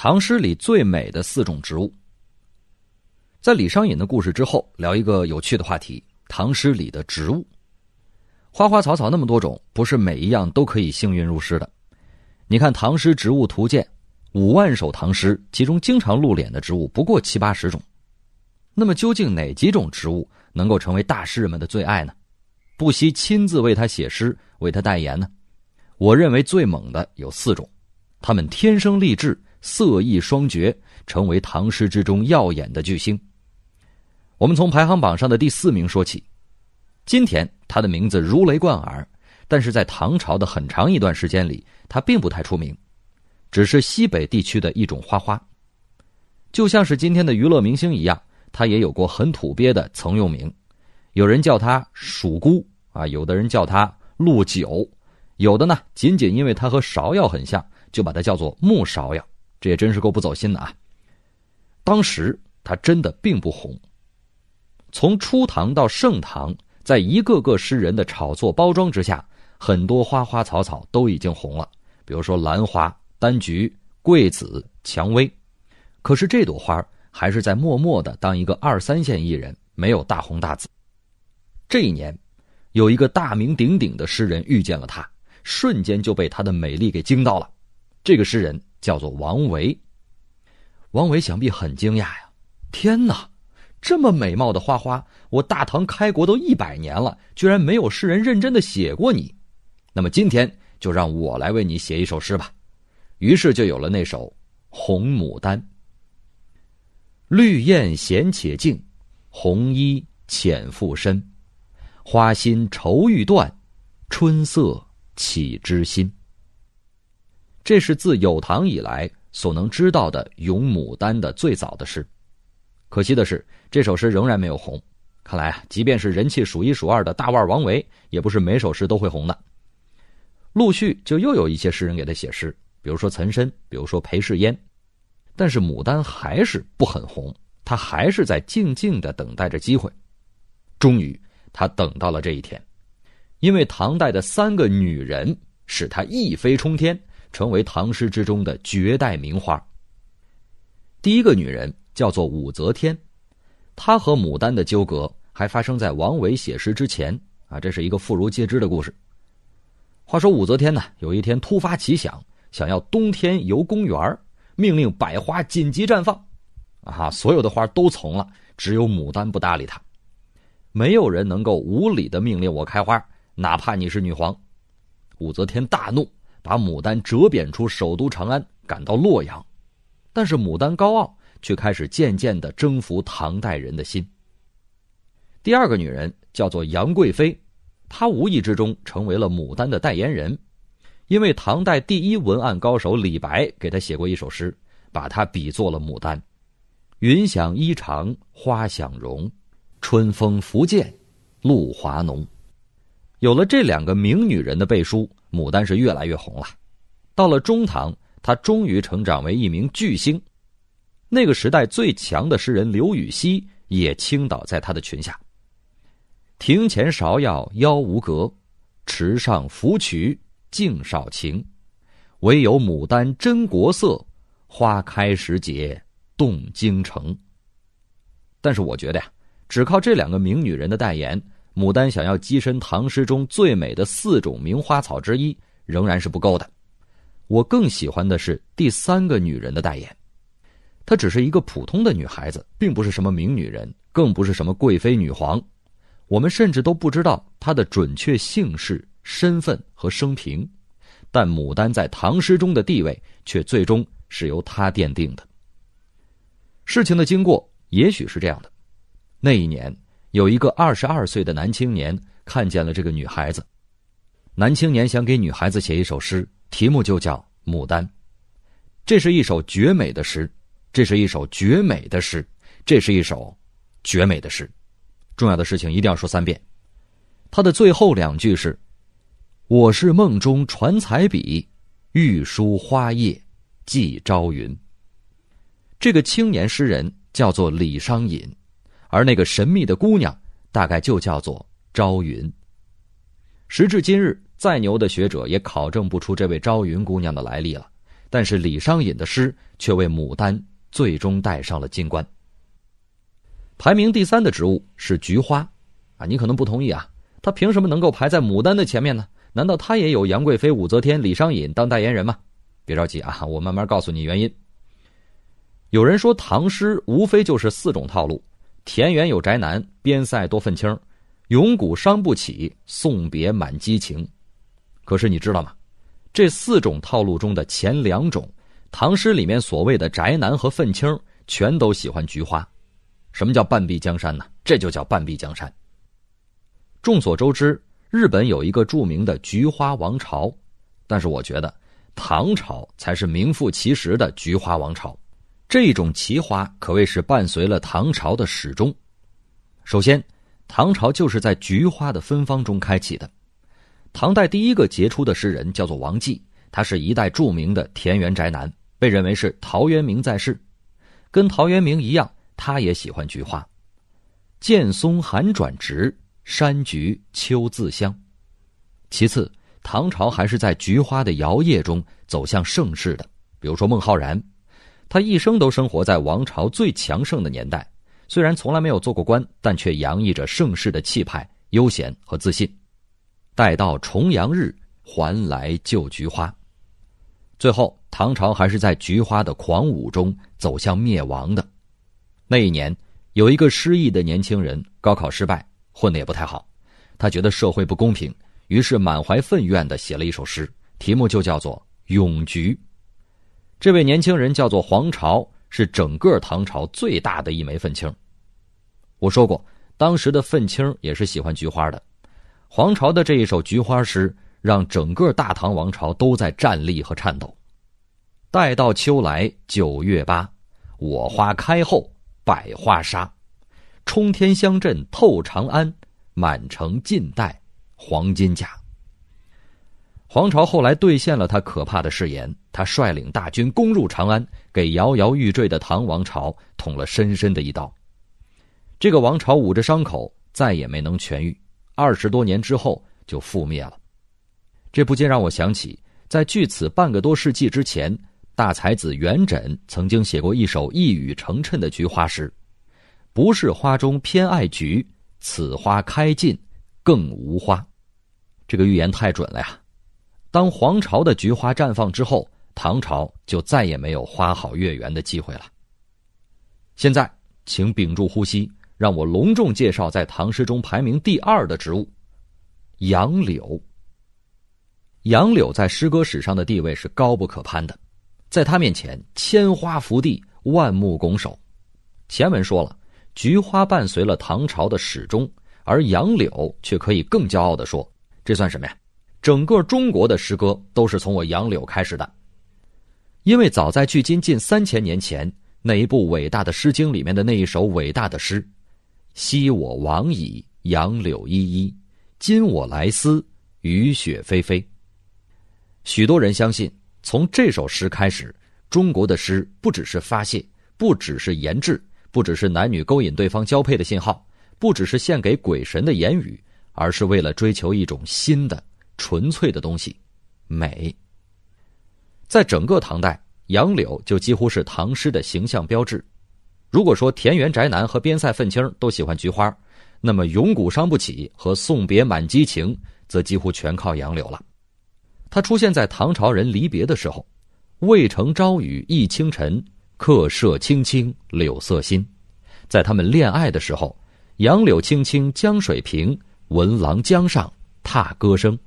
唐诗里最美的四种植物。在李商隐的故事之后，聊一个有趣的话题：唐诗里的植物。花花草草那么多种，不是每一样都可以幸运入诗的。你看《唐诗植物图鉴》，五万首唐诗，其中经常露脸的植物不过七八十种。那么究竟哪几种植物能够成为大诗人们的最爱呢？不惜亲自为他写诗、为他代言呢？我认为最猛的有四种，他们天生丽质，色艺双绝，成为唐诗之中耀眼的巨星。我们从排行榜上的第四名说起，今天他的名字如雷贯耳，但是在唐朝的很长一段时间里，他并不太出名，只是西北地区的一种花花，就像是今天的娱乐明星一样，他也有过很土鳖的曾用名，有人叫他蜀姑啊，有的人叫他陆九。有的呢，仅仅因为他和芍药很像，就把它叫做木芍药，这也真是够不走心的啊。当时它真的并不红。从初唐到盛唐，在一个个诗人的炒作包装之下，很多花花草草都已经红了，比如说兰花、丹菊、桂子、蔷薇。可是这朵花还是在默默的当一个二三线艺人，没有大红大紫。这一年，有一个大名鼎鼎的诗人遇见了他。瞬间就被她的美丽给惊到了。这个诗人叫做王维。王维想必很惊讶呀！天哪，这么美貌的花花，我大唐开国都一百年了，居然没有诗人认真的写过你。那么今天就让我来为你写一首诗吧。于是就有了那首《红牡丹》：绿艳闲且静，红衣浅复深，花心愁欲断，春色。起之心。这是自有唐以来所能知道的咏牡丹的最早的诗。可惜的是，这首诗仍然没有红。看来啊，即便是人气数一数二的大腕王维，也不是每首诗都会红的。陆续就又有一些诗人给他写诗，比如说岑参，比如说裴世烟。但是牡丹还是不很红，他还是在静静的等待着机会。终于，他等到了这一天。因为唐代的三个女人使他一飞冲天，成为唐诗之中的绝代名花。第一个女人叫做武则天，她和牡丹的纠葛还发生在王维写诗之前啊，这是一个妇孺皆知的故事。话说武则天呢，有一天突发奇想，想要冬天游公园命令百花紧急绽放，啊，所有的花都从了，只有牡丹不搭理他，没有人能够无理的命令我开花。哪怕你是女皇，武则天大怒，把牡丹折贬出首都长安，赶到洛阳。但是牡丹高傲，却开始渐渐的征服唐代人的心。第二个女人叫做杨贵妃，她无意之中成为了牡丹的代言人，因为唐代第一文案高手李白给她写过一首诗，把她比作了牡丹：“云想衣裳花想容，春风拂槛露华浓。”有了这两个名女人的背书，牡丹是越来越红了。到了中唐，她终于成长为一名巨星。那个时代最强的诗人刘禹锡也倾倒在她的裙下。庭前芍药妖无格，池上芙蕖净少情。唯有牡丹真国色，花开时节动京城。但是我觉得呀，只靠这两个名女人的代言。牡丹想要跻身唐诗中最美的四种名花草之一，仍然是不够的。我更喜欢的是第三个女人的代言，她只是一个普通的女孩子，并不是什么名女人，更不是什么贵妃女皇。我们甚至都不知道她的准确姓氏、身份和生平，但牡丹在唐诗中的地位却最终是由她奠定的。事情的经过也许是这样的：那一年。有一个二十二岁的男青年看见了这个女孩子，男青年想给女孩子写一首诗，题目就叫《牡丹》。这是一首绝美的诗，这是一首绝美的诗，这是一首绝美的诗。重要的事情一定要说三遍。他的最后两句是：“我是梦中传彩笔，欲书花叶寄朝云。”这个青年诗人叫做李商隐。而那个神秘的姑娘，大概就叫做朝云。时至今日，再牛的学者也考证不出这位朝云姑娘的来历了。但是李商隐的诗却为牡丹最终戴上了金冠。排名第三的植物是菊花，啊，你可能不同意啊，它凭什么能够排在牡丹的前面呢？难道它也有杨贵妃、武则天、李商隐当代言人吗？别着急啊，我慢慢告诉你原因。有人说唐诗无非就是四种套路：田园有宅男，边塞多愤青，咏古伤不起，送别满激情。可是你知道吗？这四种套路中的前两种，唐诗里面所谓的宅男和愤青，全都喜欢菊花。什么叫半壁江山呢？这就叫半壁江山。众所周知，日本有一个著名的菊花王朝，但是我觉得唐朝才是名副其实的菊花王朝。这种奇花可谓是伴随了唐朝的始终。首先，唐朝就是在菊花的芬芳中开启的。唐代第一个杰出的诗人叫做王继，他是一代著名的田园宅男，被认为是陶渊明在世。跟陶渊明一样，他也喜欢菊花。见松寒转直，山菊秋自香。其次，唐朝还是在菊花的摇曳中走向盛世的。比如说孟浩然，他一生都生活在王朝最强盛的年代，虽然从来没有做过官，但却洋溢着盛世的气派、悠闲和自信。待到重阳日，还来就菊花。最后，唐朝还是在菊花的狂舞中走向灭亡的。那一年，有一个失意的年轻人，高考失败，混得也不太好。他觉得社会不公平，于是满怀愤怨的写了一首诗，题目就叫做《咏菊》。这位年轻人叫做黄巢，是整个唐朝最大的一枚愤青。我说过，当时的愤青也是喜欢菊花的。黄巢的这一首菊花诗，让整个大唐王朝都在站立和颤抖。待到秋来九月八，我花开后百花杀，冲天香阵透长安，满城尽带黄金甲。黄巢后来兑现了他可怕的誓言，他率领大军攻入长安，给摇摇欲坠的唐王朝捅了深深的一刀。这个王朝捂着伤口，再也没能痊愈。二十多年之后就覆灭了，这不禁让我想起，在距此半个多世纪之前，大才子元稹曾经写过一首一语成谶的菊花诗：“不是花中偏爱菊，此花开尽更无花。”这个预言太准了呀！当黄巢的菊花绽放之后，唐朝就再也没有花好月圆的机会了。现在，请屏住呼吸。让我隆重介绍在唐诗中排名第二的植物——杨柳。杨柳在诗歌史上的地位是高不可攀的，在它面前，千花伏地，万木拱手。前文说了，菊花伴随了唐朝的始终，而杨柳却可以更骄傲的说，这算什么呀？整个中国的诗歌都是从我杨柳开始的，因为早在距今近三千年前，那一部伟大的《诗经》里面的那一首伟大的诗。昔我往矣，杨柳依依；今我来思，雨雪霏霏。许多人相信，从这首诗开始，中国的诗不只是发泄，不只是言志，不只是男女勾引对方交配的信号，不只是献给鬼神的言语，而是为了追求一种新的、纯粹的东西——美。在整个唐代，杨柳就几乎是唐诗的形象标志。如果说田园宅男和边塞愤青都喜欢菊花，那么咏古伤不起和送别满激情则几乎全靠杨柳了。它出现在唐朝人离别的时候：“渭城朝雨浥轻尘，客舍青青柳色新。”在他们恋爱的时候，“杨柳青青江水平，闻郎江上踏歌声。”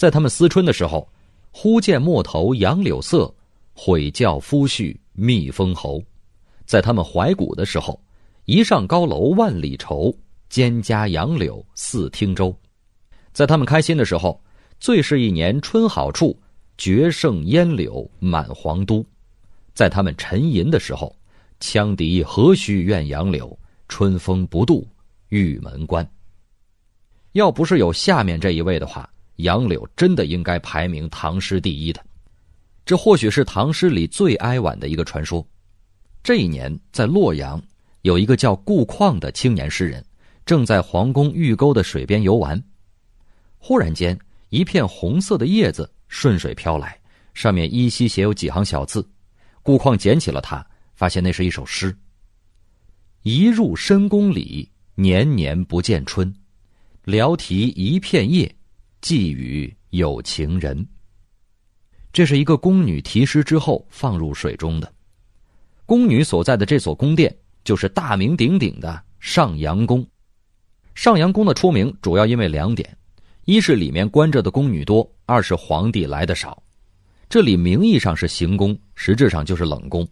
在他们思春的时候，“忽见陌头杨柳色，悔教夫婿觅封侯。”在他们怀古的时候，一上高楼万里愁，蒹葭杨柳似汀洲；在他们开心的时候，最是一年春好处，绝胜烟柳满皇都；在他们沉吟的时候，羌笛何须怨杨柳，春风不度玉门关。要不是有下面这一位的话，杨柳真的应该排名唐诗第一的。这或许是唐诗里最哀婉的一个传说。这一年，在洛阳，有一个叫顾况的青年诗人，正在皇宫御沟的水边游玩。忽然间，一片红色的叶子顺水飘来，上面依稀写有几行小字。顾况捡起了它，发现那是一首诗：“一入深宫里，年年不见春。聊题一片叶，寄予有情人。”这是一个宫女题诗之后放入水中的。宫女所在的这所宫殿，就是大名鼎鼎的上阳宫。上阳宫的出名主要因为两点：一是里面关着的宫女多，二是皇帝来的少。这里名义上是行宫，实质上就是冷宫。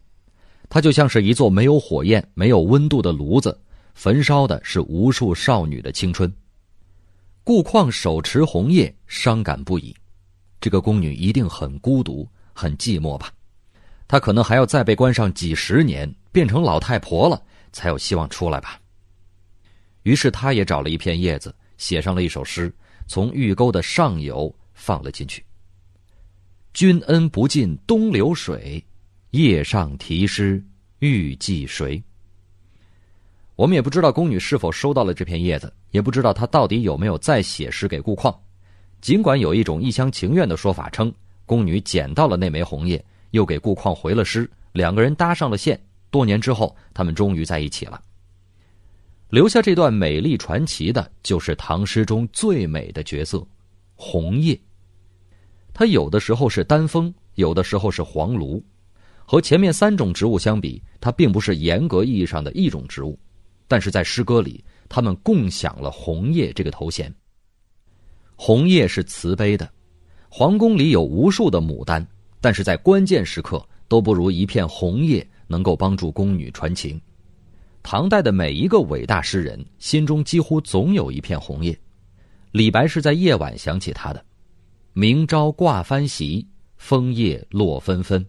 它就像是一座没有火焰、没有温度的炉子，焚烧的是无数少女的青春。顾况手持红叶，伤感不已。这个宫女一定很孤独、很寂寞吧？她可能还要再被关上几十年，变成老太婆了，才有希望出来吧。于是，他也找了一片叶子，写上了一首诗，从玉沟的上游放了进去。君恩不尽东流水，叶上题诗欲寄谁？我们也不知道宫女是否收到了这片叶子，也不知道她到底有没有再写诗给顾况。尽管有一种一厢情愿的说法称，宫女捡到了那枚红叶，又给顾况回了诗，两个人搭上了线。多年之后，他们终于在一起了。留下这段美丽传奇的，就是唐诗中最美的角色——红叶。它有的时候是丹枫，有的时候是黄芦。和前面三种植物相比，它并不是严格意义上的一种植物，但是在诗歌里，他们共享了红叶这个头衔。红叶是慈悲的，皇宫里有无数的牡丹，但是在关键时刻都不如一片红叶能够帮助宫女传情。唐代的每一个伟大诗人心中几乎总有一片红叶。李白是在夜晚想起他的，“明朝挂帆席，枫叶落纷纷。”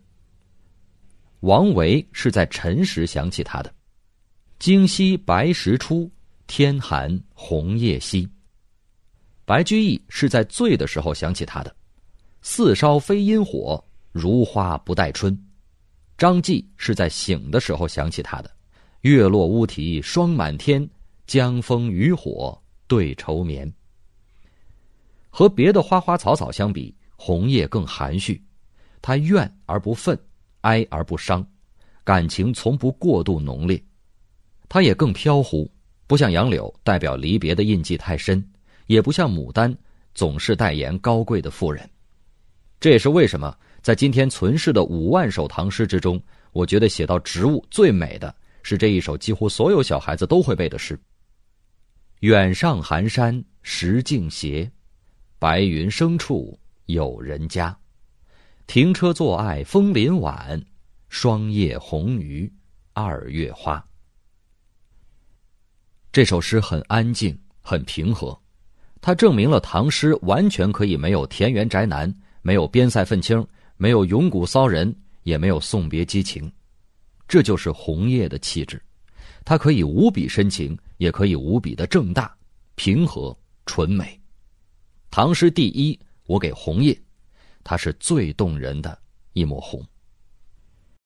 王维是在晨时想起他的，“惊夕白石出，天寒红叶稀。”白居易是在醉的时候想起他的，“四烧非因火，如花不待春。”张继是在醒的时候想起他的。月落乌啼霜满天，江枫渔火对愁眠。和别的花花草草相比，红叶更含蓄，它怨而不愤，哀而不伤，感情从不过度浓烈。它也更飘忽，不像杨柳代表离别的印记太深，也不像牡丹总是代言高贵的妇人。这也是为什么在今天存世的五万首唐诗之中，我觉得写到植物最美的。是这一首几乎所有小孩子都会背的诗。远上寒山石径斜，白云生处有人家。停车坐爱枫林晚，霜叶红于二月花。这首诗很安静，很平和，它证明了唐诗完全可以没有田园宅男，没有边塞愤青，没有咏古骚人，也没有送别激情。这就是红叶的气质，它可以无比深情，也可以无比的正大、平和、纯美。唐诗第一，我给红叶，它是最动人的一抹红。